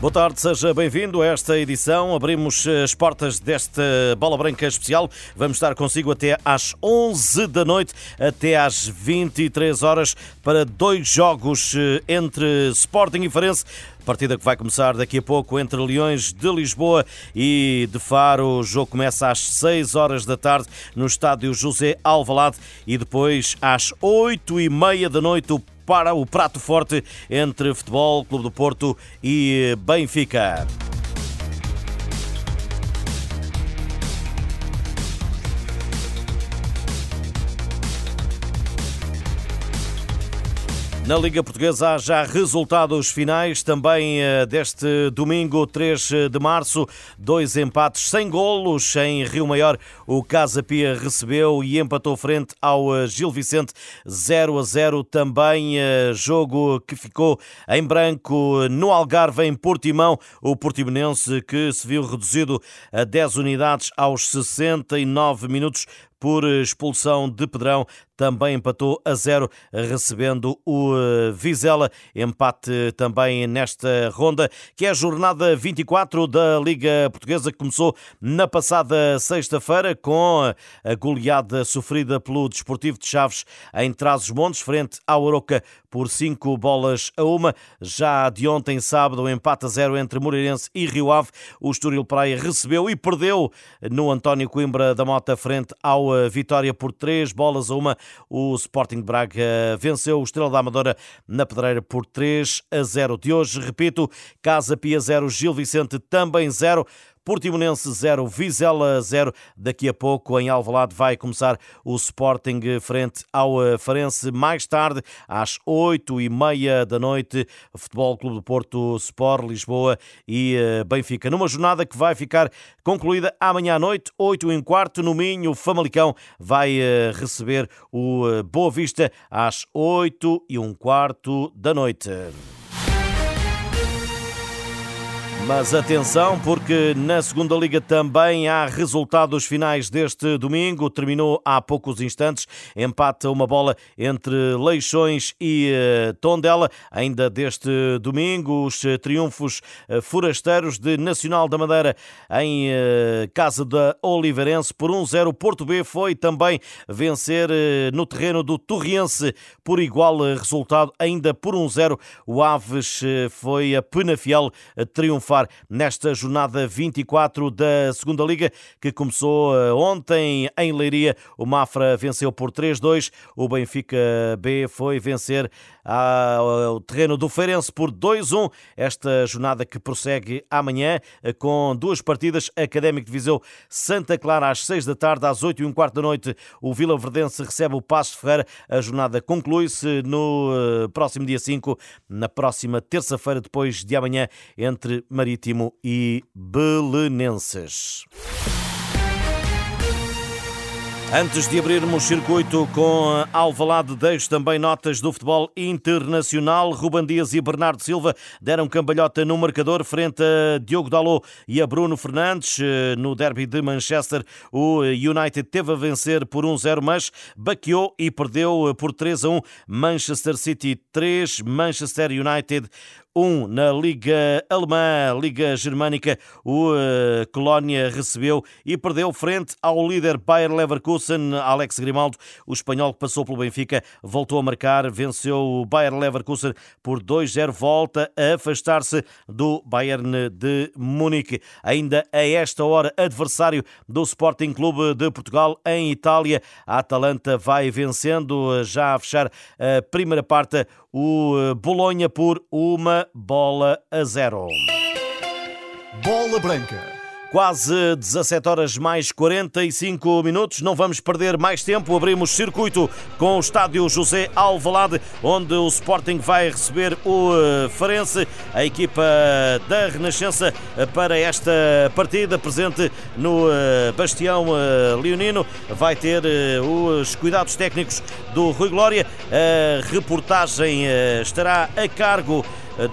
Boa tarde, seja bem-vindo a esta edição. Abrimos as portas desta Bola Branca especial. Vamos estar consigo até às 11 da noite, até às 23 horas, para dois jogos eh, entre Sporting e Farense. Partida que vai começar daqui a pouco entre Leões de Lisboa e de Faro. O jogo começa às 6 horas da tarde no estádio José Alvalade e depois às 8 e meia da noite o para o prato forte entre Futebol Clube do Porto e Benfica. Na Liga Portuguesa há já resultados finais também eh, deste domingo 3 de março. Dois empates sem golos em Rio Maior. O Casa Pia recebeu e empatou frente ao eh, Gil Vicente 0 a 0. Também eh, jogo que ficou em branco no Algarve em Portimão. O Portimonense que se viu reduzido a 10 unidades aos 69 minutos por expulsão de Pedrão, também empatou a zero, recebendo o eh, Vizela. Empate também nesta ronda, que é a jornada 24 da Liga Portuguesa, que começou na passada sexta-feira com a goleada sofrida pelo Desportivo de Chaves em Trás-os-Montes, frente ao Aroca por 5 bolas a uma. Já de ontem, sábado, o empate a zero entre Moreirense e Rio Ave. O Estoril Praia recebeu e perdeu no António Coimbra da Mota frente ao vitória por 3 bolas a uma. O Sporting Braga venceu o Estrela da Amadora na Pedreira por 3 a 0. De hoje, repito, Casa Pia 0, Gil Vicente também 0. Portimonense 0, Vizela 0. Daqui a pouco em Alvalade vai começar o Sporting frente ao eh, Farense. Mais tarde, às 8 e meia da noite, Futebol Clube do Porto, Sport Lisboa e eh, Benfica. Numa jornada que vai ficar concluída amanhã à noite, 8 e um quarto, no Minho, Famalicão vai eh, receber o Boa Vista às 8 e um quarto da noite. Mas atenção, porque na segunda liga também há resultados finais deste domingo. Terminou há poucos instantes. Empate uma bola entre Leixões e eh, Tondela. Ainda deste domingo, os triunfos eh, forasteiros de Nacional da Madeira em eh, casa da Oliveirense por 1-0. Porto B foi também vencer no terreno do Torriense por igual resultado, ainda por 1-0. O Aves foi a Penafiel triunfar nesta jornada 24 da Segunda Liga, que começou eh, ontem em Leiria. O Mafra venceu por 3-2. O Benfica B foi vencer ao terreno do Feirense por 2-1. Esta jornada que prossegue amanhã eh, com duas partidas. Académico de Viseu Santa Clara às 6 da tarde, às 8 e um quarto da noite. O Vila Verdense recebe o Passo Ferreira. A jornada conclui-se no eh, próximo dia 5, na próxima terça-feira, depois de amanhã, entre Marítimo e Belenenses. Antes de abrirmos circuito com Alvalade, deixo também notas do futebol internacional. Ruban Dias e Bernardo Silva deram cambalhota no marcador frente a Diogo Dalot e a Bruno Fernandes. No derby de Manchester, o United teve a vencer por 1-0, mas baqueou e perdeu por 3-1. Manchester City 3, Manchester United 1 na Liga Alemã, Liga Germânica, o uh, Colónia recebeu e perdeu frente ao líder Bayer Leverkusen, Alex Grimaldo. O espanhol que passou pelo Benfica voltou a marcar, venceu o Bayer Leverkusen por 2-0, volta a afastar-se do Bayern de Munique. Ainda a esta hora, adversário do Sporting Clube de Portugal em Itália, a Atalanta vai vencendo já a fechar a primeira parte o eh, Bolonha por uma bola a zero. Bola Branca. Quase 17 horas mais 45 minutos. Não vamos perder mais tempo. Abrimos circuito com o estádio José Alvalade, onde o Sporting vai receber o eh, Farense, a equipa da Renascença, eh, para esta partida presente no Bastião Leonino. Vai ter os cuidados técnicos do Rui Glória. A reportagem estará a cargo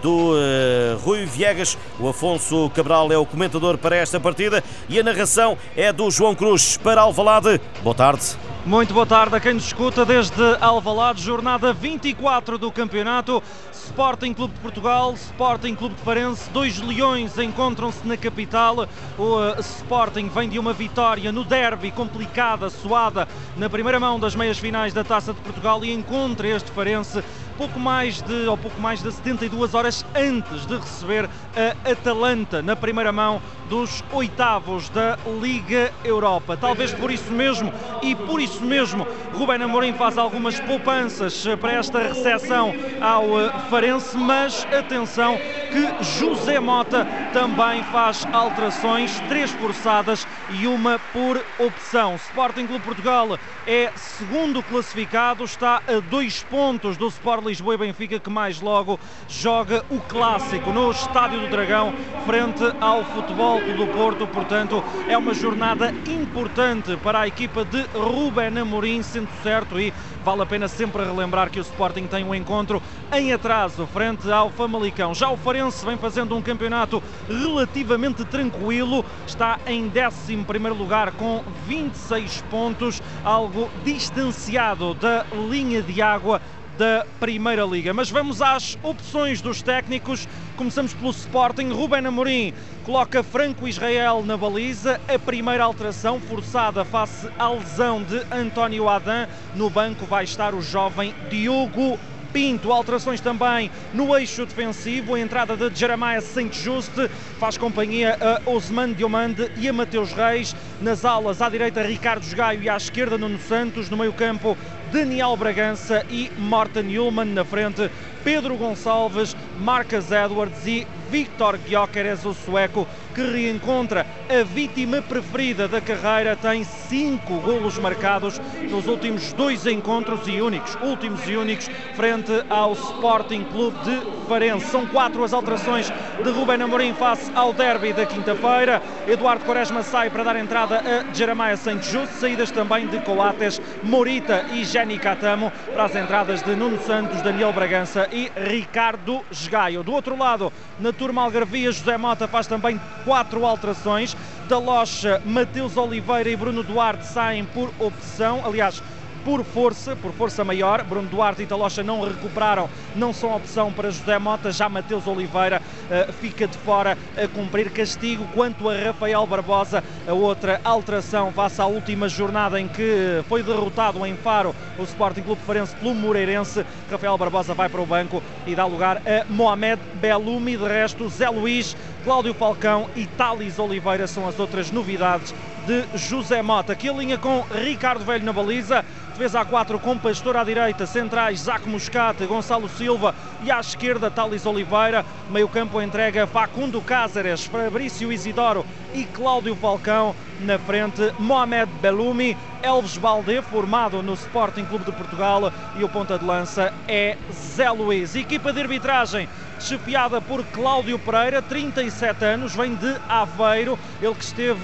do uh, Rui Viegas. O Afonso Cabral é o comentador para esta partida e a narração é do João Cruz para Alvalade. Boa tarde. Muito boa tarde a quem nos escuta desde Alvalade, jornada 24 do campeonato. Sporting Clube de Portugal, Sporting Clube de Farense, dois leões encontram-se na capital. O uh, Sporting vem de uma vitória no derby, complicada, suada, na primeira mão das meias finais da Taça de Portugal e encontra este Farense pouco mais de ou pouco mais de 72 horas antes de receber a Atalanta na primeira mão dos oitavos da Liga Europa. Talvez por isso mesmo e por isso mesmo Rubén Amorim faz algumas poupanças para esta recepção ao eh, Farense, mas atenção que José Mota também faz alterações, três forçadas e uma por opção. Sporting Clube Portugal é segundo classificado, está a dois pontos do Sport Lisboa e Benfica, que mais logo joga o clássico no Estádio do Dragão, frente ao Futebol do Porto. Portanto, é uma jornada importante para a equipa de Ruben Amorim, sendo certo, e vale a pena sempre relembrar que o Sporting tem um encontro em atraso frente ao Famalicão. Já o Farense vem fazendo um campeonato relativamente tranquilo, está em 11 lugar com 26 pontos, algo distanciado da linha de água da Primeira Liga. Mas vamos às opções dos técnicos. Começamos pelo Sporting. Ruben Amorim coloca Franco Israel na baliza. A primeira alteração forçada face à lesão de António Adam. No banco vai estar o jovem Diogo Pinto, alterações também no eixo defensivo, a entrada de Jeremiah Saint Just faz companhia a Osman Diomande e a Mateus Reis, nas alas à direita Ricardo Gaio e à esquerda Nuno Santos, no meio campo Daniel Bragança e Morten Ullman na frente, Pedro Gonçalves, Marcas Edwards e Victor Gyökeres, o sueco, que reencontra a vítima preferida da carreira, tem cinco golos marcados nos últimos dois encontros e únicos, últimos e únicos, frente ao Sporting Clube de Farense. São quatro as alterações de Ruben Amorim face ao derby da quinta-feira. Eduardo Quaresma sai para dar entrada a Jeremiah Santos Just, saídas também de Coates, Morita e Jenny Catamo para as entradas de Nuno Santos, Daniel Bragança e Ricardo Esgaio. Do outro lado, na turma Algarvia, José Mota faz também quatro alterações. Da Locha, Mateus Oliveira e Bruno Duarte saem por opção. Aliás, por força, por força maior. Bruno Duarte e Talocha não recuperaram, não são opção para José Mota. Já Mateus Oliveira uh, fica de fora a cumprir castigo. Quanto a Rafael Barbosa, a outra alteração face à última jornada em que foi derrotado em Faro o Sporting Clube Farense pelo Moreirense. Rafael Barbosa vai para o banco e dá lugar a Mohamed Belumi. De resto, Zé Luís, Cláudio Falcão e Thales Oliveira são as outras novidades de José Mota. Aqui a linha com Ricardo Velho na baliza. Defesa a 4 com Pastor à direita, centrais Zaco Moscate, Gonçalo Silva e à esquerda Thales Oliveira. Meio campo entrega Facundo Cáceres, Fabrício Isidoro e Cláudio Falcão. Na frente Mohamed Belumi, Elves Balde, formado no Sporting Clube de Portugal e o ponta de lança é Zé Luiz. Equipa de arbitragem chefiada por Cláudio Pereira, 37 anos, vem de Aveiro, ele que esteve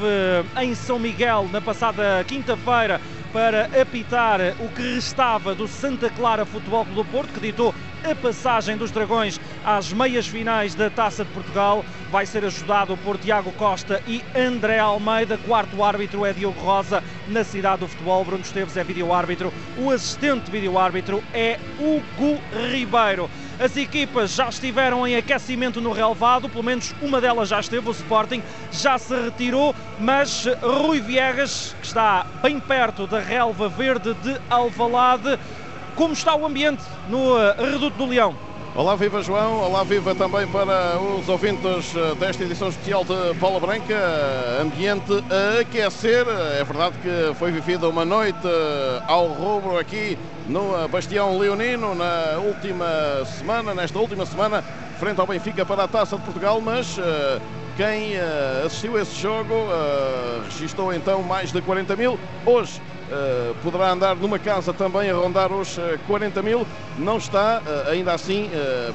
em São Miguel na passada quinta-feira para apitar o que restava do Santa Clara Futebol Clube do Porto, que ditou a passagem dos Dragões às meias finais da Taça de Portugal. Vai ser ajudado por Tiago Costa e André Almeida. Quarto árbitro é Diogo Rosa. Na cidade do futebol, Bruno Esteves é vídeo-árbitro. O assistente vídeo-árbitro é Hugo Ribeiro. As equipas já estiveram em aquecimento no relevado, pelo menos uma delas já esteve, o Sporting já se retirou, mas Rui Viegas, que está bem perto da relva verde de Alvalade, como está o ambiente no eh, Reduto do Leão? Olá, viva João, olá, viva também para os ouvintes eh, desta edição especial de Bola Branca. Ambiente a aquecer, é verdade que foi vivida uma noite eh, ao rubro aqui no Bastião Leonino na última semana, nesta última semana, frente ao Benfica para a Taça de Portugal, mas quem assistiu esse jogo registrou então mais de 40 mil. Hoje Uh, poderá andar numa casa também a rondar os 40 eh, mil. Não está, uh, ainda assim,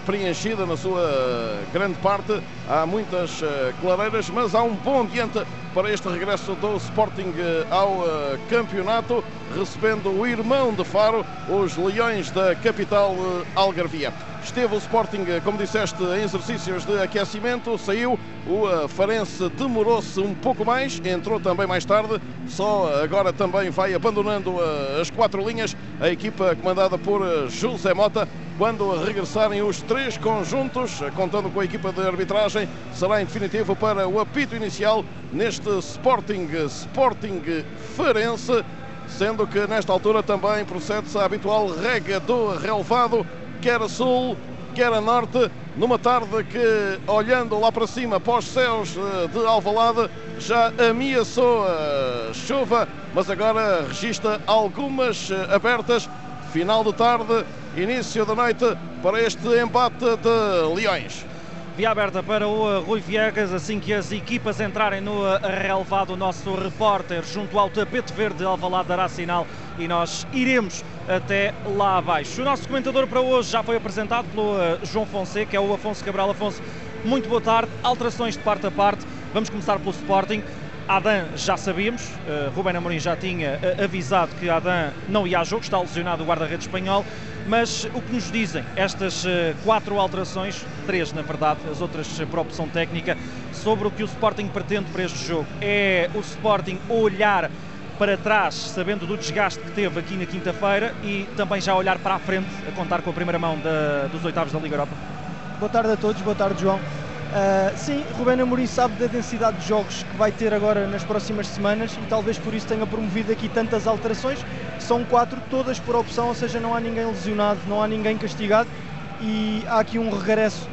preenchida na sua grande parte. Há muitas clareiras, mas há um bom ambiente para este regresso do Sporting ao campeonato, recebendo o irmão de Faro, os Leões da capital algarvia. Esteve o Sporting, como disseste, em exercícios de aquecimento, saiu. O Farense demorou-se um pouco mais, entrou também mais tarde. Só agora também vai abandonando as quatro linhas. A equipa comandada por José Mota quando regressarem os três conjuntos, contando com a equipa de arbitragem, será em definitivo para o apito inicial neste Sporting Sporting Farense, sendo que nesta altura também procede-se a habitual rega do relevado, quer a sul, quer a norte, numa tarde que, olhando lá para cima, para os céus eh, de Alvalade, já ameaçou a chuva, mas agora registra algumas eh, abertas. Final de tarde, início da noite para este embate de Leões. Via aberta para o Rui Viegas, assim que as equipas entrarem no relevado, o nosso repórter junto ao tapete verde Alvalade dará sinal e nós iremos até lá abaixo. O nosso comentador para hoje já foi apresentado pelo eh, João Fonseca, é o Afonso Cabral. Afonso, muito boa tarde. Alterações de parte a parte. Vamos começar pelo Sporting. Adam já sabíamos, uh, Rubén Amorim já tinha uh, avisado que Adam não ia a jogo, está lesionado o guarda-redes espanhol, mas o que nos dizem estas uh, quatro alterações, três na verdade, as outras por opção técnica, sobre o que o Sporting pretende para este jogo? É o Sporting olhar para trás, sabendo do desgaste que teve aqui na quinta-feira e também já olhar para a frente, a contar com a primeira mão da, dos oitavos da Liga Europa? Boa tarde a todos, boa tarde João. Uh, sim, Rubén Amorim sabe da densidade de jogos que vai ter agora nas próximas semanas e talvez por isso tenha promovido aqui tantas alterações. São quatro, todas por opção, ou seja, não há ninguém lesionado, não há ninguém castigado e há aqui um regresso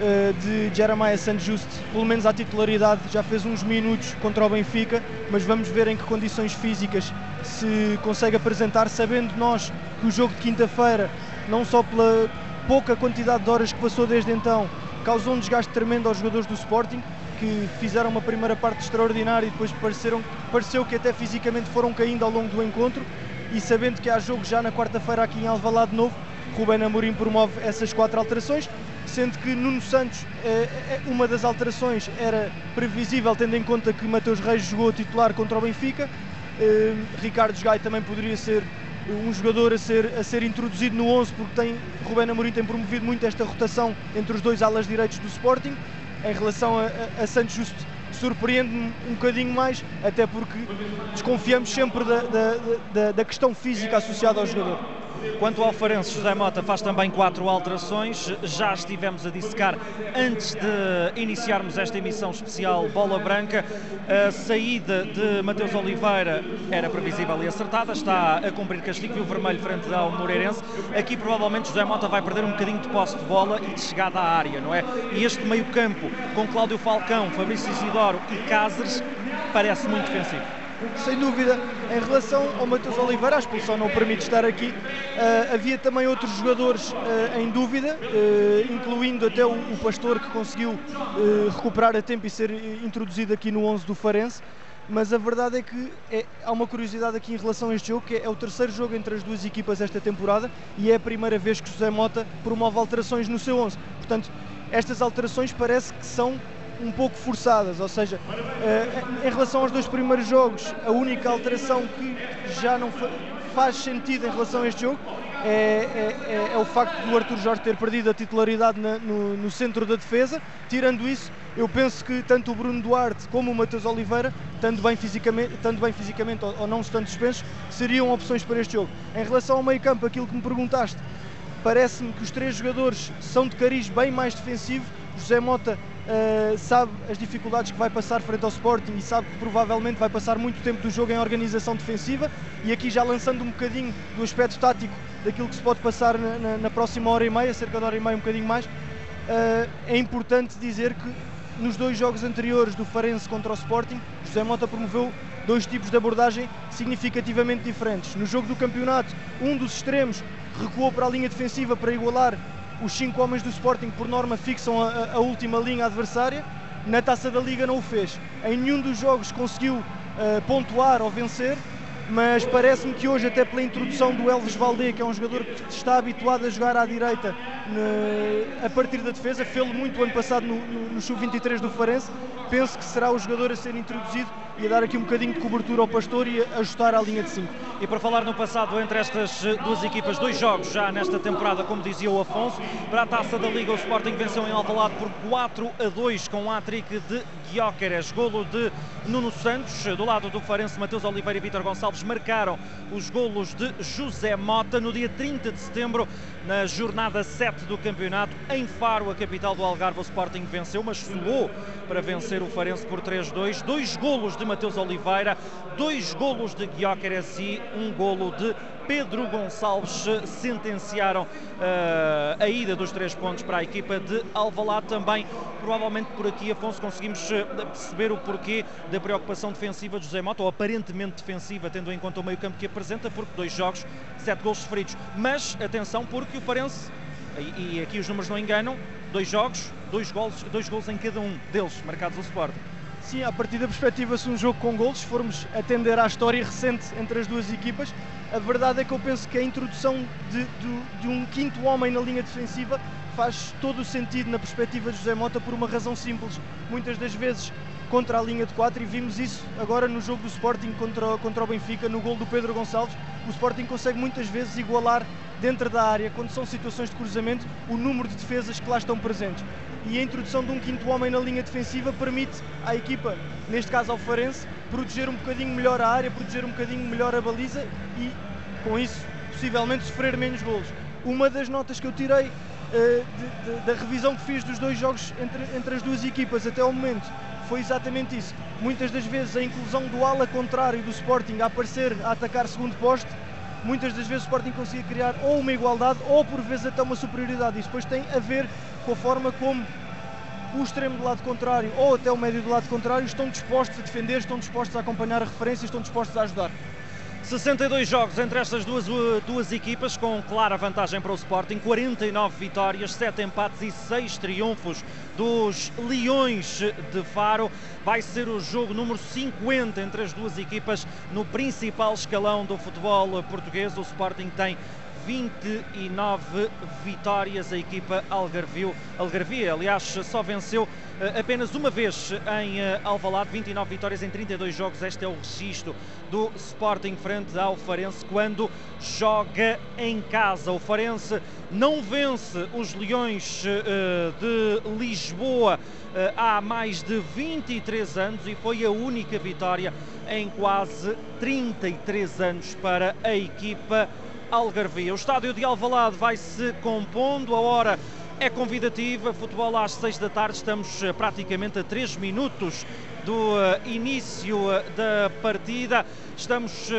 uh, de Jeremiah Sanjuste, pelo menos à titularidade, já fez uns minutos contra o Benfica, mas vamos ver em que condições físicas se consegue apresentar, sabendo nós que o jogo de quinta-feira, não só pela pouca quantidade de horas que passou desde então, causou um desgaste tremendo aos jogadores do Sporting, que fizeram uma primeira parte extraordinária e depois pareceram, pareceu que até fisicamente foram caindo ao longo do encontro. E sabendo que há jogo já na quarta-feira aqui em Alvalade de novo, Ruben Amorim promove essas quatro alterações, sendo que Nuno Santos, eh, eh, uma das alterações era previsível, tendo em conta que Mateus Reis jogou titular contra o Benfica. Eh, Ricardo Gai também poderia ser um jogador a ser, a ser introduzido no 11 porque tem, Rubén Amorim tem promovido muito esta rotação entre os dois alas direitos do Sporting. Em relação a, a, a Santos Justo surpreende-me um bocadinho mais até porque desconfiamos sempre da, da, da, da questão física associada ao jogador Quanto ao Farense, José Mota faz também quatro alterações. Já estivemos a dissecar antes de iniciarmos esta emissão especial Bola Branca. A saída de Mateus Oliveira era previsível e acertada. Está a cumprir castigo e o vermelho frente ao Moreirense. Aqui provavelmente José Mota vai perder um bocadinho de posse de bola e de chegada à área, não é? E este meio-campo com Cláudio Falcão, Fabrício Isidoro e Cáceres parece muito defensivo sem dúvida. Em relação ao Matheus Oliveira, a expulsão não permite estar aqui. Uh, havia também outros jogadores uh, em dúvida, uh, incluindo até o, o, Pastor, que conseguiu recuperar a tempo e ser introduzido aqui no 11 do Farense. Mas a verdade é que é, há uma curiosidade aqui em relação a este jogo, que é, é, o terceiro jogo entre as duas equipas esta temporada e é a primeira vez que José Mota promove alterações no seu 11. Portanto, estas alterações parece que são um pouco forçadas, ou seja, uh, em relação aos dois primeiros jogos, a única alteração que já não faz sentido em relação a este jogo é, é, é, é o facto do Arthur Jorge ter perdido a titularidade na, no, no, centro da defesa. Tirando isso, eu penso que tanto o Bruno Duarte como o Matheus Oliveira, tanto bem fisicamente, tanto bem fisicamente ou, ou não estando suspensos, seriam opções para este jogo. Em relação ao meio campo, aquilo que me perguntaste, parece-me que os três jogadores são de cariz bem mais defensivo. José Mota uh, sabe as dificuldades que vai passar frente ao Sporting e sabe que provavelmente vai passar muito tempo do jogo em organização defensiva e aqui já lançando um bocadinho do aspecto tático daquilo que se pode passar na, na, na próxima hora e meia, cerca de hora e meia, um bocadinho mais, uh, é importante dizer que nos dois jogos anteriores do Farense contra o Sporting, José Mota promoveu dois tipos de abordagem significativamente diferentes. No jogo do campeonato, um dos extremos recuou para a linha defensiva para igualar os cinco homens do Sporting, por norma, fixam a, a última linha adversária. Na taça da Liga não o fez. Em nenhum dos jogos conseguiu uh, pontuar ou vencer, mas parece-me que hoje, até pela introdução do Elvis Valdê, que é um jogador que está habituado a jogar à direita a partir da defesa, fez-lo muito ano passado no, no, no Sub-23 do Farense, penso que será o jogador a ser introduzido e dar aqui um bocadinho de cobertura ao Pastor e ajustar a linha de 5. E para falar no passado entre estas duas equipas, dois jogos já nesta temporada, como dizia o Afonso, para a Taça da Liga o Sporting venceu em Alvalade por 4 a 2 com um hat-trick de Guióqueres, golo de Nuno Santos, do lado do Farense, Mateus Oliveira e Vítor Gonçalves marcaram os golos de José Mota no dia 30 de setembro, na jornada 7 do campeonato, em Faro, a capital do Algarve, o Sporting venceu, mas suou para vencer o Farense por 3-2, dois golos de Mateus Oliveira, dois golos de Guióqueres e um golo de Pedro Gonçalves sentenciaram uh, a ida dos três pontos para a equipa de Alvalade também. Provavelmente por aqui, Afonso, conseguimos eh, perceber o porquê da preocupação defensiva de José Mota, ou aparentemente defensiva, tendo em conta o meio campo que apresenta, porque dois jogos, sete gols sofridos. Mas, atenção, porque o Farense, e, aqui os números não enganam, dois jogos, dois gols, dois gols em cada um deles, marcados ao Sporting. Sim, a partir da perspectiva-se um jogo com gols, se formos atender à história recente entre as duas equipas, a verdade é que eu penso que a introdução de, de, de, um quinto homem na linha defensiva faz todo o sentido na perspectiva de José Mota por uma razão simples. Muitas das vezes contra a linha de 4 e vimos isso agora no jogo do Sporting contra, contra o Benfica, no gol do Pedro Gonçalves. O Sporting consegue muitas vezes igualar dentro da área, quando são situações de cruzamento, o número de defesas que lá estão presentes e a introdução de um quinto homem na linha defensiva permite à equipa, neste caso ao Farense, proteger um bocadinho melhor a área, proteger um bocadinho melhor a baliza e, com isso, possivelmente sofrer menos golos. Uma das notas que eu tirei uh, de, de, da revisão que fiz dos dois jogos entre, entre as duas equipas até o momento foi exatamente isso. Muitas das vezes a inclusão do ala contrário do Sporting a aparecer a atacar segundo poste, muitas das vezes o Sporting conseguia criar ou uma igualdade ou por vezes até uma superioridade. Isso depois tem a ver com a forma como o extremo do lado contrário ou até o médio do lado contrário estão dispostos a defender, estão dispostos a acompanhar a referência, estão dispostos a ajudar. 62 jogos entre estas duas, uh, duas equipas, com clara vantagem para o Sporting, 49 vitórias, 7 empates e 6 triunfos dos Leões de Faro. Vai ser o jogo número 50 entre as duas equipas no principal escalão do futebol português. O Sporting tem 29 vitórias a equipa Algarvio. Algarvia, aliás, só venceu eh, apenas uma vez em eh, Alvalade, 29 vitórias em 32 jogos. Este é o registro do Sporting frente ao Farense quando joga em casa. O Farense não vence os Leões eh, de Lisboa há mais de 23 anos e foi a única vitória em quase 33 anos para a equipa Algarvia. O estádio de Alvalade vai se compondo, a hora é convidativa, futebol às 6 da tarde, estamos eh, praticamente a 3 minutos do eh, início eh, da partida. Estamos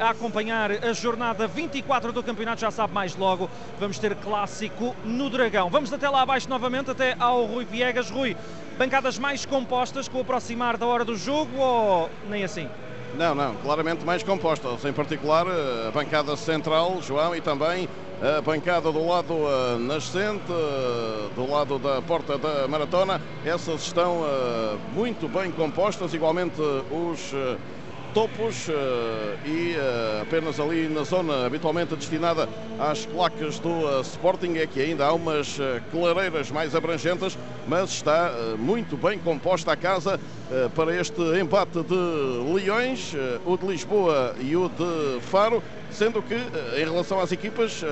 a acompanhar a jornada 24 do campeonato, já sabe mais logo, vamos ter clássico no Dragão. Vamos até lá abaixo novamente, até ao Rui Viegas. Rui, bancadas mais compostas com o aproximar da hora do jogo ou nem assim? Não, não, claramente mais compostas, em particular a bancada central, João, e também a bancada do lado uh, nascente, uh, do lado da porta da maratona. Essas estão uh, muito bem compostas, igualmente os topos e apenas ali na zona habitualmente destinada às placas do Sporting é que ainda há umas clareiras mais abrangentes, mas está muito bem composta a casa para este empate de Leões, o de Lisboa e o de Faro sendo que, em relação às equipas,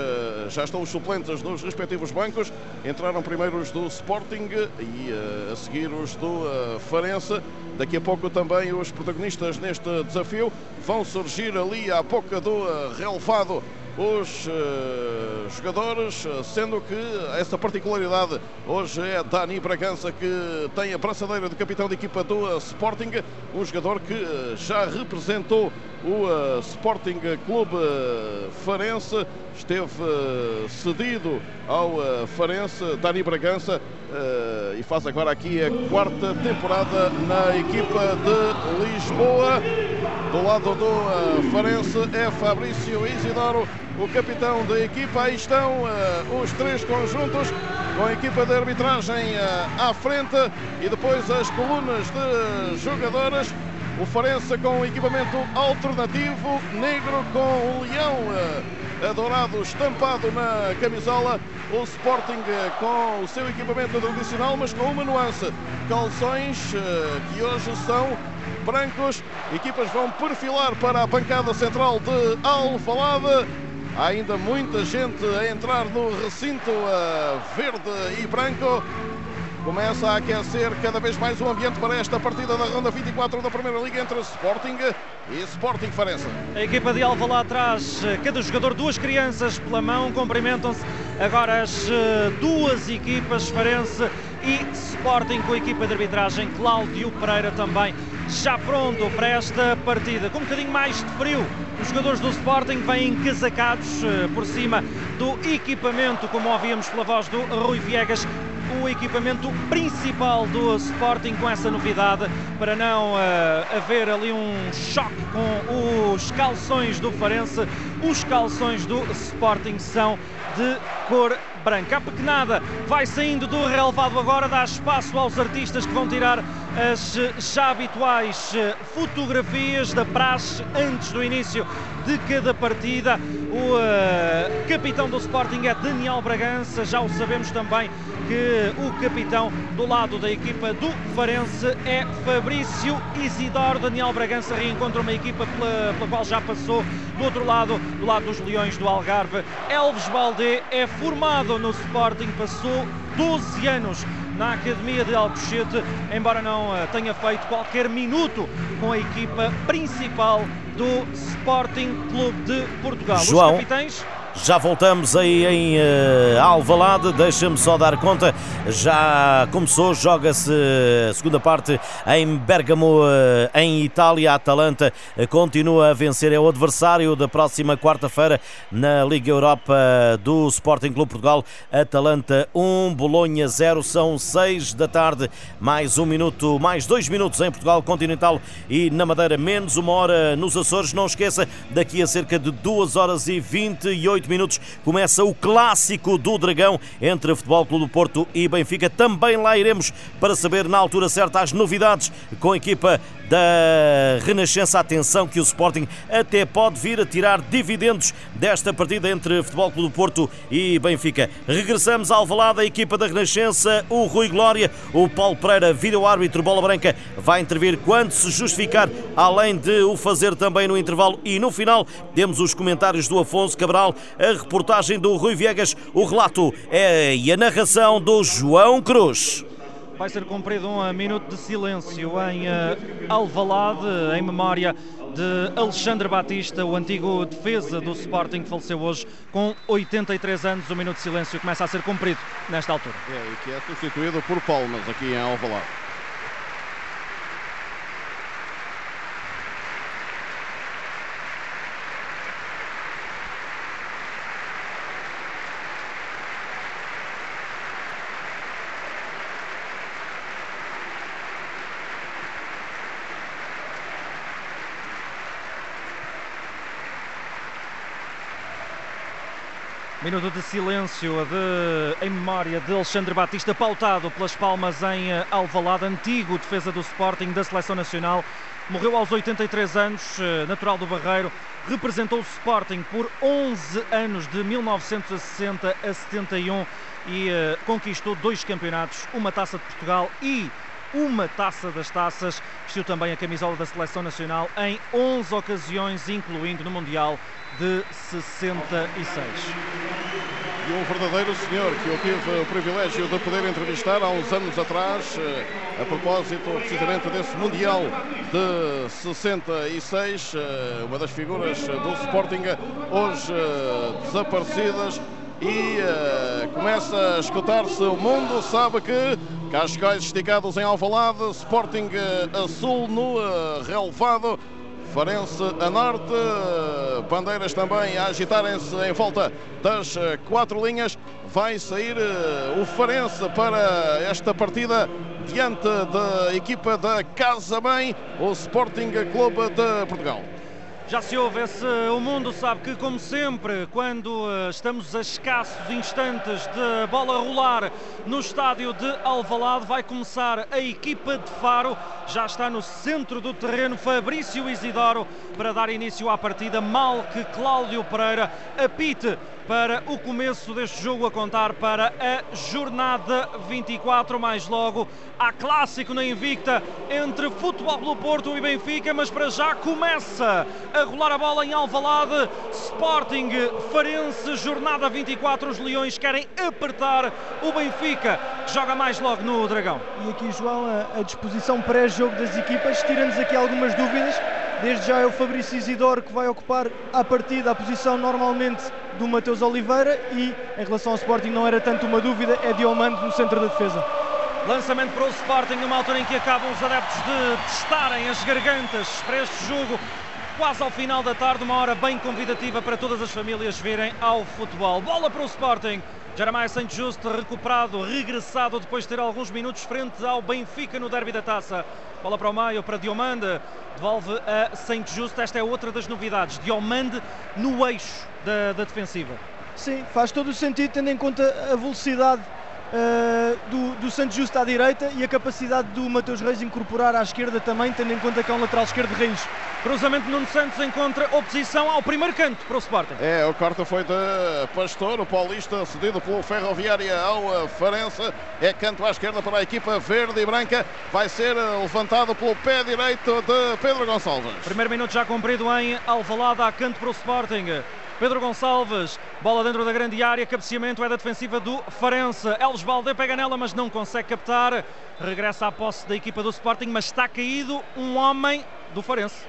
já estão os suplentes nos respectivos bancos. Entraram primeiro os do Sporting e a seguir os do Farense. Daqui a pouco também os protagonistas neste desafio vão surgir ali à pouca do relevado os uh, jogadores, sendo que essa particularidade hoje é Dani Bragança que tem a braçadeira de capitão de equipa do Sporting, um jogador que já representou o Sporting Clube Farense, esteve cedido ao Farense, Dani Bragança, e faz agora aqui a quarta temporada na equipa de Lisboa. Do lado do Farense é Fabrício Isidoro, o capitão da equipa. Aí estão os três conjuntos, com a equipa de arbitragem à frente e depois as colunas de jogadoras. O Farense com equipamento alternativo, negro com o leão dourado estampado na camisola. O Sporting com o seu equipamento tradicional, mas com uma nuance. Calções que hoje são brancos. Equipas vão perfilar para a bancada central de Alvalade. Há ainda muita gente a entrar no recinto verde e branco. Começa a aquecer cada vez mais o ambiente para esta partida da ronda 24 da Primeira Liga entre Sporting e Sporting Farense. A equipa de Alva lá atrás, cada jogador duas crianças pela mão, cumprimentam-se agora as eh, duas equipas, Farense e Sporting com a equipa de arbitragem, Cláudio Pereira também já pronto para esta partida, com um bocadinho mais de frio. Os jogadores do Sporting vêm encasacados eh, por cima do equipamento, como ouvíamos pela voz do Rui Viegas, o equipamento principal do Sporting com essa novidade para não uh, haver ali um choque com os calções do Farense. Os calções do Sporting são de cor branca. A pequenada vai saindo do relevado agora, dá espaço aos artistas que vão tirar as já habituais eh, fotografias da praxe antes do início de cada partida. O uh, capitão do Sporting é Daniel Bragança, já o sabemos também que o capitão do lado da equipa do Farense é Fabrício Isidoro. Daniel Bragança reencontra uma equipa pela, pela qual já passou do outro lado, do lado dos Leões do Algarve. Elves Baldé é formado no Sporting, passou 12 anos na Academia de Alcochete, embora não uh, tenha feito qualquer minuto com a equipa principal do Sporting Clube de Portugal. João. Os capitães já voltamos aí em uh, Alvalade, deixa-me só dar conta, já começou, joga-se a segunda parte em Bergamo, uh, em Itália, a Atalanta continua a vencer, é o adversário da próxima quarta-feira na Liga Europa do Sporting Clube Portugal, Atalanta 1, Bolonha 0, são 6 da tarde, mais um minuto, mais dois minutos em Portugal Continental e na Madeira, menos uma hora nos Açores, não esqueça, daqui a cerca de 2 horas e 28 minutos começa o clássico do Dragão entre Futebol Clube do Porto e Benfica. Também lá iremos para saber na altura certa as novidades com a equipa da Renascença. Atenção que o Sporting até pode vir a tirar dividendos desta partida entre Futebol Clube do Porto e Benfica. Regressamos ao Alvalade, a equipa da Renascença, o Rui Glória, o Paulo Pereira, vídeo-árbitro Bola Branca, vai intervir quando se justificar, além de o fazer também no intervalo e no final temos os comentários do Afonso Cabral, a reportagem do Rui Viegas, o relato é e a narração do João Cruz. Vai ser cumprido um minuto de silêncio em uh, Alvalade, em memória de Alexandre Batista, o antigo defesa do Sporting que faleceu hoje com 83 anos. O minuto de silêncio começa a ser cumprido nesta altura. É, e que é substituído por Palmas aqui em Alvalade. Minuto de silêncio de, em memória de Alexandre Batista, pautado pelas palmas em eh, Alvalade, antigo defesa do Sporting da Seleção Nacional. Morreu aos 83 anos, eh, natural do Barreiro, representou o Sporting por 11 anos, de 1960 a 71, e uh, conquistou dois campeonatos, uma taça de Portugal e uma taça das taças. Vestiu também a camisola da Seleção Nacional em 11 ocasiões, incluindo no Mundial de 66. E um verdadeiro senhor que eu tive o privilégio de poder entrevistar há uns anos atrás, eh, a propósito precisamente desse Mundial de 66, eh, uma das figuras do Sporting, hoje eh, desaparecidas e uh, começa a escutar-se o mundo, sabe que Cascais esticados em Alvalade, Sporting uh, a sul no relevado, Farense a norte, bandeiras também a agitarem-se em volta das quatro linhas. Vai sair o Farense para esta partida diante da equipa da Casa Mãe, o Sporting Clube de Portugal. Já se ouve esse o mundo sabe que como sempre quando eh, estamos a escassos instantes de bola rolar no estádio de Alvalade vai começar a equipa de Faro. Já está no centro do terreno Fabrício Isidoro para dar início à partida. Mal que Cláudio Pereira apite para o começo deste jogo a contar para a jornada 24 mais logo há clássico na Invicta entre Futebol Clube Porto e Benfica mas para já começa a rolar a bola em Alvalade. Sporting Farense, jornada 24. Os Leões querem apertar o Benfica, que joga mais logo no Dragão. E aqui, João, a, a disposição pré-jogo das equipas, tira-nos aqui algumas dúvidas. Desde já é o Fabrício Isidoro que vai ocupar a partida a posição normalmente do Mateus Oliveira e em relação ao Sporting não era tanto uma dúvida, é Diomando no centro da defesa. Lançamento para o Sporting numa altura em que acabam os adeptos de testarem as gargantas para este jogo quase ao final da tarde, uma hora bem convidativa para todas as famílias virem ao futebol. Bola para o Sporting. Jeremiah Saint Just recuperado, regressado depois de ter alguns minutos frente ao Benfica no derby da taça. Bola para o meio, para Diomande, devolve a Saint Just. Esta é outra das novidades. Diomande no eixo da, da defensiva. Sim, faz todo o sentido, tendo em conta a velocidade uh, do, do Santos Justo à direita e a capacidade do Mateus Reis incorporar à esquerda também, tendo em conta que é um lateral esquerdo de raiz. Cruzamento Nuno Santos encontra oposição ao primeiro canto para o Sporting. É, o corte foi de Pastor, o paulista cedido pelo Ferroviária ao Farense. É canto à esquerda para a equipa verde e branca. Vai ser levantado pelo pé direito de Pedro Gonçalves. Primeiro minuto já cumprido em Alvalada, a canto para o Sporting. Pedro Gonçalves, bola dentro da grande área, cabeceamento é da defensiva do Farense. Elves Balde pega nela, mas não consegue captar. Regressa à posse da equipa do Sporting, mas está caído um homem do Farense.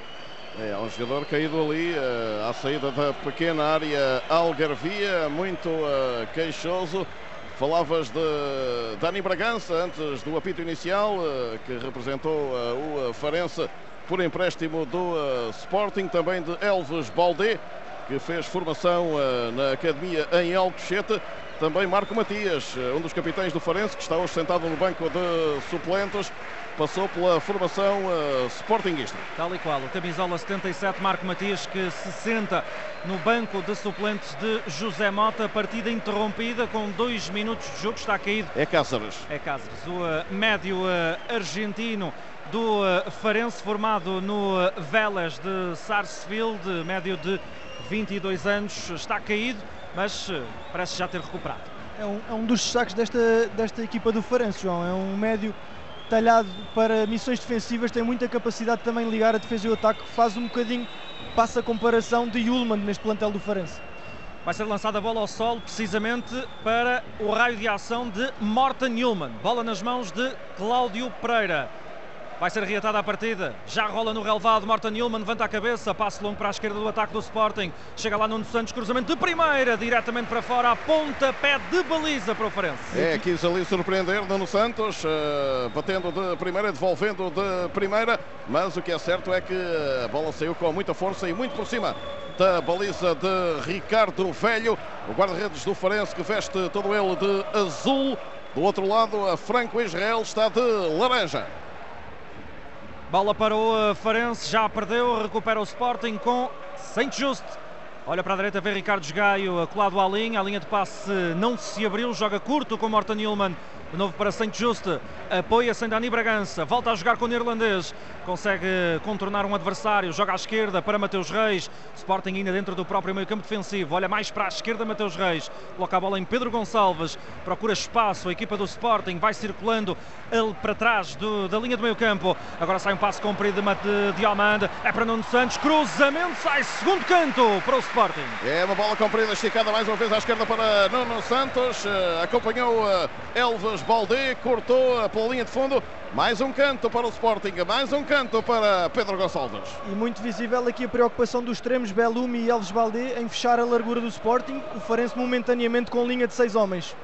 É, um jogador caído ali uh, à saída da pequena área Algarvia, muito uh, queixoso. Falavas de Dani Bragança antes do apito inicial, uh, que representou o Farense por empréstimo do Sporting, também de Elves Balde que fez formação uh, na academia em Alcochete. Também Marco Matias, uh, um dos capitães do Farense, que está hoje sentado no banco de suplentes, passou pela formação uh, sportinguista. Tal e qual, o camisola 77, Marco Matias, que se senta no banco de suplentes de José Mota, partida interrompida com dois minutos de jogo, está caído. É Cáceres. É Cáceres, o médio argentino do Farense, formado no Vélez de Sarsfield, médio de 22 anos, está caído, mas eh, parece já ter recuperado. É um, é um dos destaques desta, desta equipa do Farense, João. É um médio talhado para missões defensivas, tem muita capacidade também de ligar a defesa e o ataque, faz um bocadinho, passa a comparação de Yulman neste plantel do Farense. Vai ser lançada a bola ao solo precisamente para o raio de ação de Morten Yulman. Bola nas mãos de Cláudio Pereira. Vai ser reatada a partida. Já rola no relevado. Morten Newman levanta a cabeça. Passo longo para a esquerda do ataque do Sporting. Chega lá Nuno Santos. Cruzamento de primeira. Diretamente para fora. A ponta pé de baliza para o Farense. É, quis ali surpreender Nuno Santos. Uh, batendo de primeira, devolvendo de primeira. Mas o que é certo é que a bola saiu com muita força e muito por cima da baliza de Ricardo Velho. O guarda-redes do Farense que veste todo ele de azul. Do outro lado, a Franco Israel está de laranja. Bola para o eh, Farense, já perdeu, recupera o Sporting com Saint Just. Olha para a direita, vê Ricardo Gaio eh, colado à linha, a linha de passe não se abriu, joga curto com Morten Nilman. De novo para Saint Just, apoia-se em Dani Bragança, volta a jogar com o neerlandês, consegue contornar um adversário, joga à esquerda para Mateus Reis, Sporting ainda dentro do próprio meio campo defensivo, olha mais para a esquerda Mateus Reis, coloca a bola em Pedro Gonçalves, procura espaço, a equipa do Sporting vai circulando ele para trás do, da linha do meio campo, agora sai um passo comprido de, de é para Nuno Santos, cruzamento, sai segundo canto para o Sporting. É uma bola comprida, esticada mais uma vez à esquerda para Nuno Santos, uh, acompanhou uh, Elves Balde, cortou pela linha de fundo, mais um canto para o Sporting, mais um canto para Pedro Gonçalves. E muito visível aqui a preocupação dos extremos Belumi e Elves Balde em fechar a largura do Sporting, o Farense momentaneamente com linha de seis homens.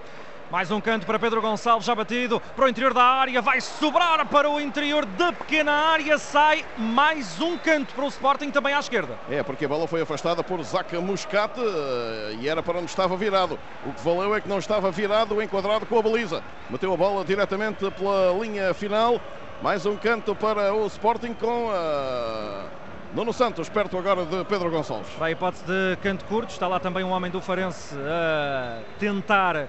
Mais um canto para Pedro Gonçalves, já batido para o interior da área, vai sobrar para o interior da pequena área, sai mais um canto para o Sporting também à esquerda. É, porque a bola foi afastada por Zaca Muscate eh, e era para onde estava virado. O que valeu é que não estava virado, enquadrado com a baliza. Meteu a bola diretamente pela linha final. Mais um canto para o Sporting com a Nuno Santos, perto agora de Pedro Gonçalves. Vai a hipótese de canto curto, está lá também um homem do Farense a tentar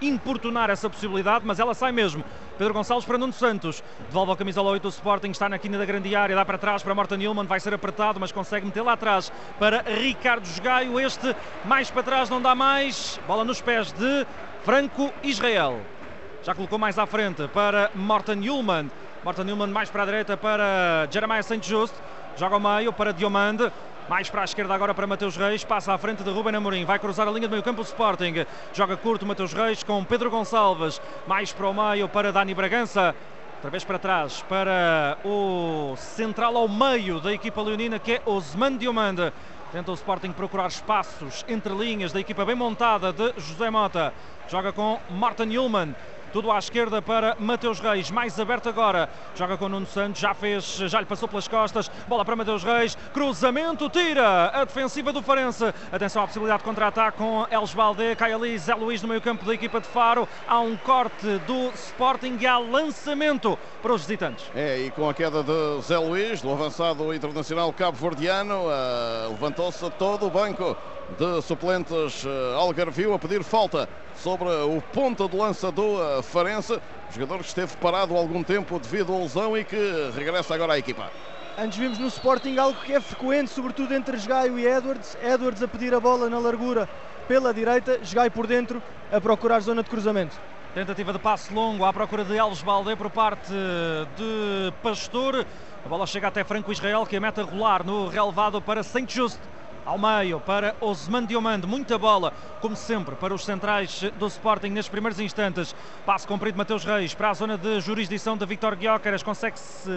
importunar essa possibilidade, mas ela sai mesmo. Pedro Gonçalves para Nuno Santos, devolve a camisola 8 do Sporting, está na quina da grande área, dá para trás para Morten Newman, vai ser apertado, mas consegue meter lá atrás para Ricardo Jogaio, este mais para trás não dá mais, bola nos pés de Franco Israel. Já colocou mais à frente para Morten Newman, Morten Newman mais para a direita para Jeremiah. Just, joga ao meio para Diomande, mais para a esquerda agora para Mateus Reis, passa à frente de Ruben Amorim, vai cruzar a linha do meio campo o Sporting, joga curto Mateus Reis com Pedro Gonçalves, mais para o meio para Dani Bragança, outra vez para trás para o central ao meio da equipa leonina que é Osman Diomande. Tenta o Sporting procurar espaços entre linhas da equipa bem montada de José Mota. Joga com Martin Ullmann. Tudo à esquerda para Mateus Reis, mais aberto agora. Joga com Nuno Santos, já fez, já lhe passou pelas costas. Bola para Mateus Reis, cruzamento, tira a defensiva do Farense. Atenção à possibilidade de contra-ataque com Els Balde, cai ali Zé Luís no meio-campo da equipa de Faro. Há um corte do Sporting e há lançamento para os visitantes. É, e com a queda de Zé Luís, do avançado internacional cabo-verdiano, uh, levantou-se todo o banco de suplentes uh, Algarvio a pedir falta sobre o ponta de lança do uh, Farense, jogador que esteve parado algum tempo devido à lesão e que regressa agora à equipa. Antes vimos no Sporting algo que é frequente, sobretudo entre Gaio e Edwards. Edwards a pedir a bola na largura pela direita, Gaio por dentro a procurar zona de cruzamento. Tentativa de passe longo à procura de Alves Balde por parte de Pastor. A bola chega até Franco Israel que a mete a rolar no relevado para Saint Just ao meio para Osman Diomande, muita bola, como sempre, para os centrais do Sporting nestes primeiros instantes. Passo comprido Mateus Reis para a zona de jurisdição de Victor Guiócaras, consegue-se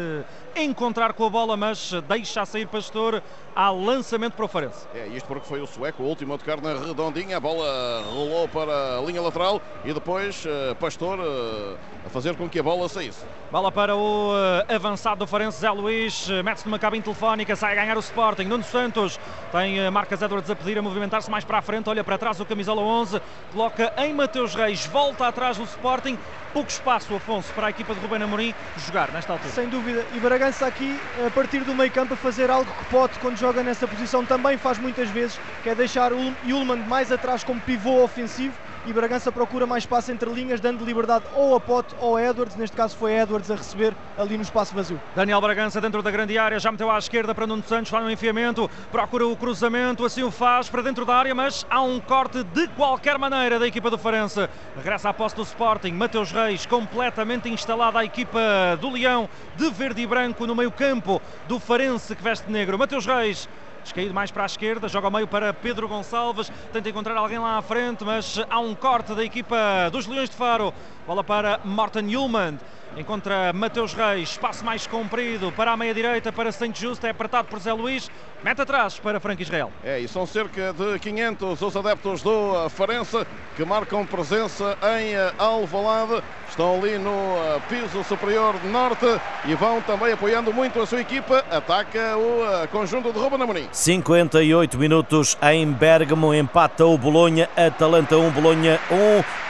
encontrar com a bola, mas deixa a sair Pastor. Há lançamento para o Farense. É, isto porque foi o sueco, o último a tocar na redondinha, a bola rolou para a linha lateral e depois uh, Pastor uh, a fazer com que a bola saísse. Bola para o uh, avançado do Farense, Zé Luís, mete-se numa cabine telefónica, sai a ganhar o Sporting. Nuno Santos tem Marcas Edwards a pedir a movimentar-se mais para a frente, olha para trás o camisola 11, coloca em Mateus Reis, volta atrás do Sporting, pouco espaço, Afonso, para a equipa de Rubén Amorim jogar nesta altura. Sem dúvida, e Bragança aqui, a partir do meio campo, a fazer algo que pode, quando joga nessa posição, também faz muitas vezes, que é deixar o Ullman mais atrás como pivô ofensivo, e Bragança procura mais espaço entre linhas, dando liberdade ou a Pote ou a Edwards. Neste caso foi Edwards a receber ali no espaço vazio. Daniel Bragança dentro da grande área, já meteu à esquerda para Nuno Santos, lá no enfiamento, procura o cruzamento, assim o faz para dentro da área, mas há um corte de qualquer maneira da equipa do Farense. Regressa à posse do Sporting, Mateus Reis completamente instalada a equipa do Leão de verde e branco no meio campo do Farense que veste negro. Mateus Reis Descaído mais para a esquerda, joga ao meio para Pedro Gonçalves, tenta encontrar alguém lá à frente, mas há um corte da equipa dos Leões de Faro. Bola para Morten Ullmann. Encontra Mateus Reis, espaço mais comprido para a meia-direita, para Saint Justo, é apertado por Zé Luís, mete atrás para Franco Israel. É, e são cerca de 500 os adeptos do Farense que marcam presença em Alvalade, estão ali no eh, piso superior norte e vão também apoiando muito a sua equipa, ataca o eh, conjunto de Ruben Amorim. 58 minutos em Bergamo, empata o Bolonha, Atalanta 1, Bolonha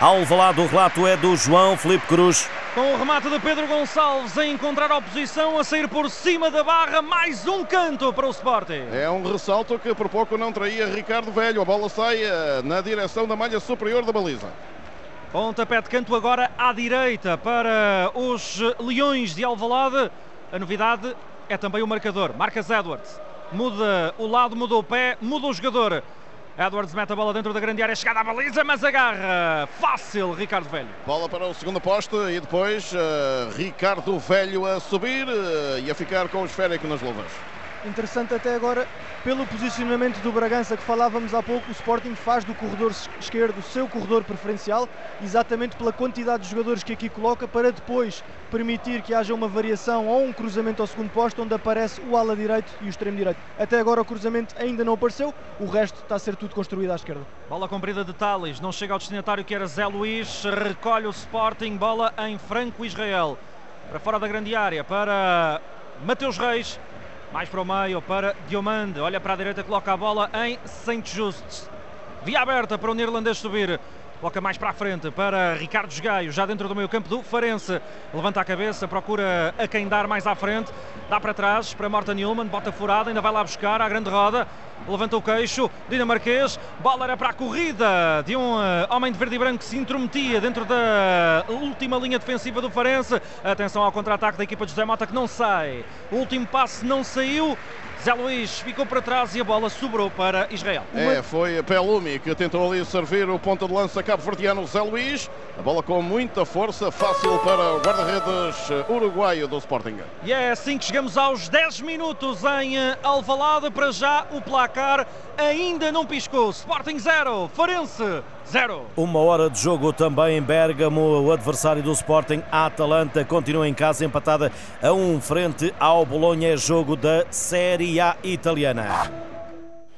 1, Alvalade, o relato é do João Felipe Cruz. Com o remate de Pedro Gonçalves a encontrar a oposição, a sair por cima da barra, mais um canto para o Sporting. É um ressalto que por pouco não traía Ricardo Velho. A bola sai eh, na direção da malha superior da baliza. Pontapé de canto agora à direita para os Leões de Alvalade. A novidade é também o marcador. Marcas Edwards. Muda o lado, muda o pé, muda o jogador. Edwards mete a bola dentro da grande área, chegada à baliza, mas agarra fácil Ricardo Velho. Bola para o segundo poste e depois uh, Ricardo Velho a subir uh, e a ficar com o esférico nas luvas. Interessante até agora, pelo posicionamento do Bragança que falávamos há pouco, o Sporting faz do corredor esquerdo o seu corredor preferencial, exatamente pela quantidade de jogadores que aqui coloca, para depois permitir que haja uma variação ou um cruzamento ao segundo posto, onde aparece o ala direito e o extremo direito. Até agora o cruzamento ainda não apareceu, o resto está a ser tudo construído à esquerda. Bola comprida de Tales, não chega ao destinatário que era Zé Luís, recolhe o Sporting, bola em Franco Israel. Para fora da grande área, para Mateus Reis, mais para o meio para Diomande. Olha para a direita, coloca a bola em Saint Just. Via aberta para o neerlandês subir. Coloca mais para a frente para Ricardo Gaio, já dentro do meio campo do Farense. Levanta a cabeça, procura a quem dar mais à frente. Dá para trás para Morten Newman, bota furada, ainda vai lá buscar a grande roda. Levanta o queixo, dinamarquês. Bola era para a corrida de um uh, homem de verde e branco que se intrometia dentro da última linha defensiva do Farense. Atenção ao contra-ataque da equipa de José Mota que não sai. O último passe não saiu. Zé Luís ficou para trás e a bola sobrou para Israel. É, foi Pelumi que tentou ali servir o ponta de lança cabo-verdiano Zé Luís. A bola com muita força, fácil para o guarda-redes uruguaio do Sporting. E é assim que chegamos aos 10 minutos em eh, Alvalade. Para já o placar ainda não piscou. Sporting 0, Farense 0. Uma hora de jogo também em Bérgamo. O adversário do Sporting, a Atalanta, continua em casa empatada a um frente ao Bolonha. É jogo da Série A italiana.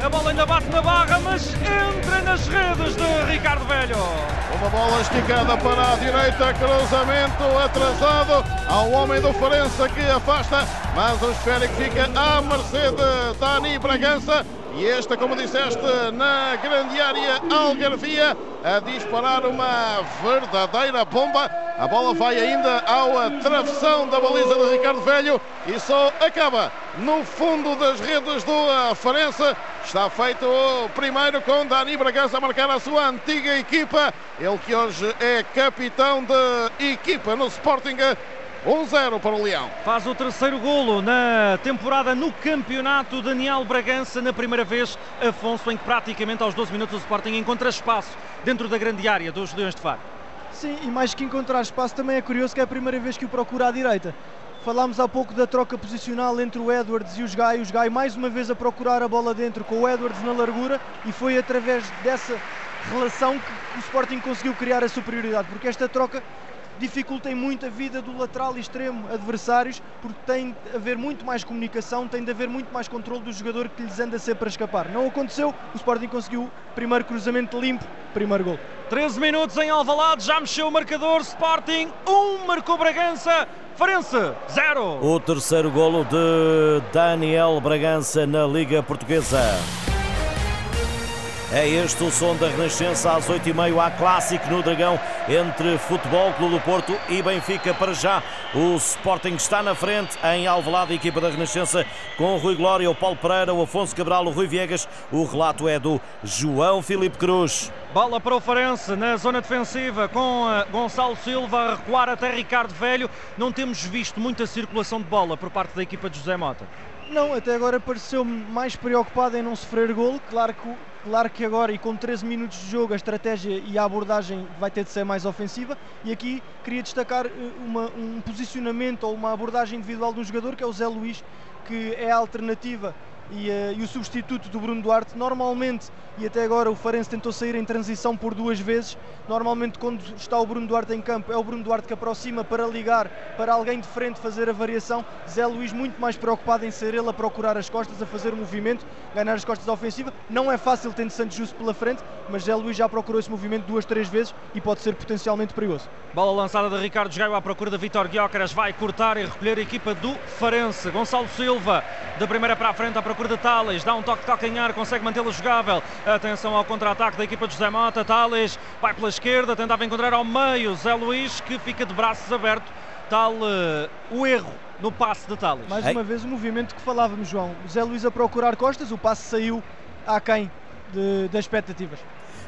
A bola ainda bate na barra, mas entra nas redes de Ricardo Velho. Uma bola esticada para a direita, cruzamento atrasado ao homem do Farense que afasta, mas o esférico fica à mercê de Dani Bragança. E esta, como disseste, na grande área Algarvia, a disparar uma verdadeira bomba. A bola vai ainda ao travessão da baliza de Ricardo Velho e só acaba no fundo das redes do Farense. Está feito o primeiro com Dani Bragança a marcar a sua antiga equipa. Ele que hoje é capitão de equipa no Sporting. 1-0 para o Leão. Faz o terceiro golo na temporada no campeonato. Daniel Bragança, na primeira vez, Afonso, em que praticamente aos 12 minutos o Sporting encontra espaço dentro da grande área dos Leões de Faro. Sim, e mais que encontrar espaço, também é curioso que é a primeira vez que o procura à direita. Falámos há pouco da troca posicional entre o Edwards e os Gai. Os Gai mais uma vez a procurar a bola dentro com o Edwards na largura e foi através dessa relação que o Sporting conseguiu criar a superioridade, porque esta troca dificultem muito a vida do lateral e extremo adversários, porque tem de haver muito mais comunicação, tem de haver muito mais controle do jogador que lhes anda sempre a escapar. Não aconteceu, o Sporting conseguiu primeiro cruzamento limpo, primeiro gol. 13 minutos em Alvalade, já mexeu o marcador, Sporting 1, um, marcou Bragança, Farense 0. O terceiro golo de Daniel Bragança na Liga Portuguesa. É este o som da Renascença às 8h30, há clássico no Dragão entre Futebol Clube do Porto e Benfica para já. O Sporting está na frente em Alvalade, a equipa da Renascença com o Rui Glória, o Paulo Pereira, o Afonso Cabral, o Rui Viegas. O relato é do João Filipe Cruz. Bola para o Farense na zona defensiva com eh, Gonçalo Silva a recuar até Ricardo Velho. Não temos visto muita circulação de bola por parte da equipa de José Mota. Não, até agora pareceu-me mais preocupado em não sofrer golo. Claro que, claro que agora, e com 13 minutos de jogo, a estratégia e a abordagem vai ter de ser mais ofensiva. E aqui queria destacar uma, um posicionamento ou uma abordagem individual de um jogador que é o Zé Luís, que é a alternativa e, uh, e, o substituto do Bruno Duarte. Normalmente, e até agora o Farense tentou sair em transição por duas vezes. Normalmente, quando está o Bruno Duarte em campo, é o Bruno Duarte que aproxima para ligar para alguém de frente fazer a variação. Zé Luís, muito mais preocupado em ser ele a procurar as costas, a fazer o movimento, ganhar as costas da ofensiva. Não é fácil tendo Santos Justo pela frente, mas Zé Luís já procurou esse movimento duas, três vezes e pode ser potencialmente perigoso. Bola lançada de Ricardo Gaio à procura de Vitor Guiócaras, vai cortar e recolher a equipa do Farense. Gonçalo Silva, da primeira para a frente, à procura de Tales, dá um toque de calcanhar, consegue mantê-lo jogável. Atenção ao contra-ataque da equipa de José Mota. Tales vai pela esquerda, tentava encontrar ao meio Zé Luís, que fica de braços abertos. Tal uh, o erro no passe de Tales. Mais Ei. uma vez o movimento que falávamos, João. Zé Luís a procurar costas, o passe saiu aquém das expectativas.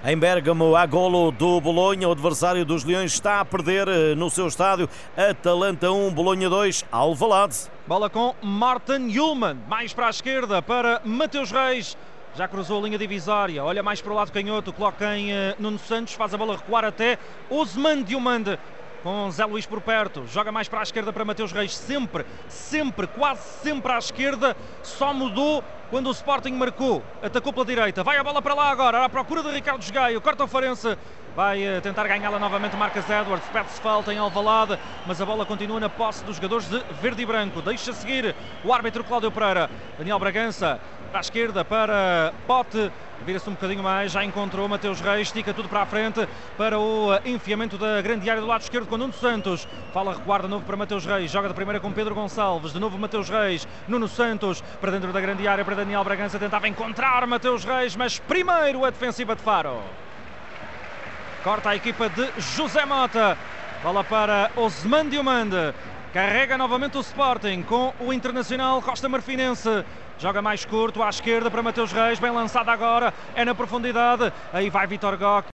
Em Bergamo, há golo do Bolonha. O adversário dos Leões está a perder no seu estádio. Atalanta 1, Bolonha 2, Alvalade. Bola com Martin Ullmann. Mais para a esquerda para Mateus Reis. já cruzou a linha divisória, olha mais para o lado canhoto, coloca em uh, Nuno Santos, faz a bola recuar até Osman Diomande com Zé Luís por perto, joga mais para a esquerda para Mateus Reis, sempre, sempre, quase sempre à esquerda, só mudou quando o Sporting marcou, atacou pela direita, vai a bola para lá agora, à procura de Ricardo Esgaio, corta o Farense, vai uh, tentar ganhá-la novamente Marcas Edwards, pede-se falta em Alvalade, mas a bola continua na posse dos jogadores de verde e branco, deixa seguir o árbitro Cláudio Pereira, Daniel Bragança, para a esquerda, para Pote, vira-se um bocadinho mais, já encontrou Mateus Reis, estica tudo para a frente para o eh, enfiamento da grande área do lado esquerdo com Nuno Santos. Fala recuar de novo para Mateus Reis, joga de primeira com Pedro Gonçalves, de novo Mateus Reis, Nuno Santos para dentro da grande área para Daniel Bragança, tentava encontrar Mateus Reis, mas primeiro a defensiva de Faro. Corta a equipa de José Mota, bola para Osman Diomande. Carrega novamente o Sporting com o Internacional Costa Marfinense. Joga mais curto à esquerda para Mateus Reis, bem lançado agora, é na profundidade. Aí vai Vitor Goc.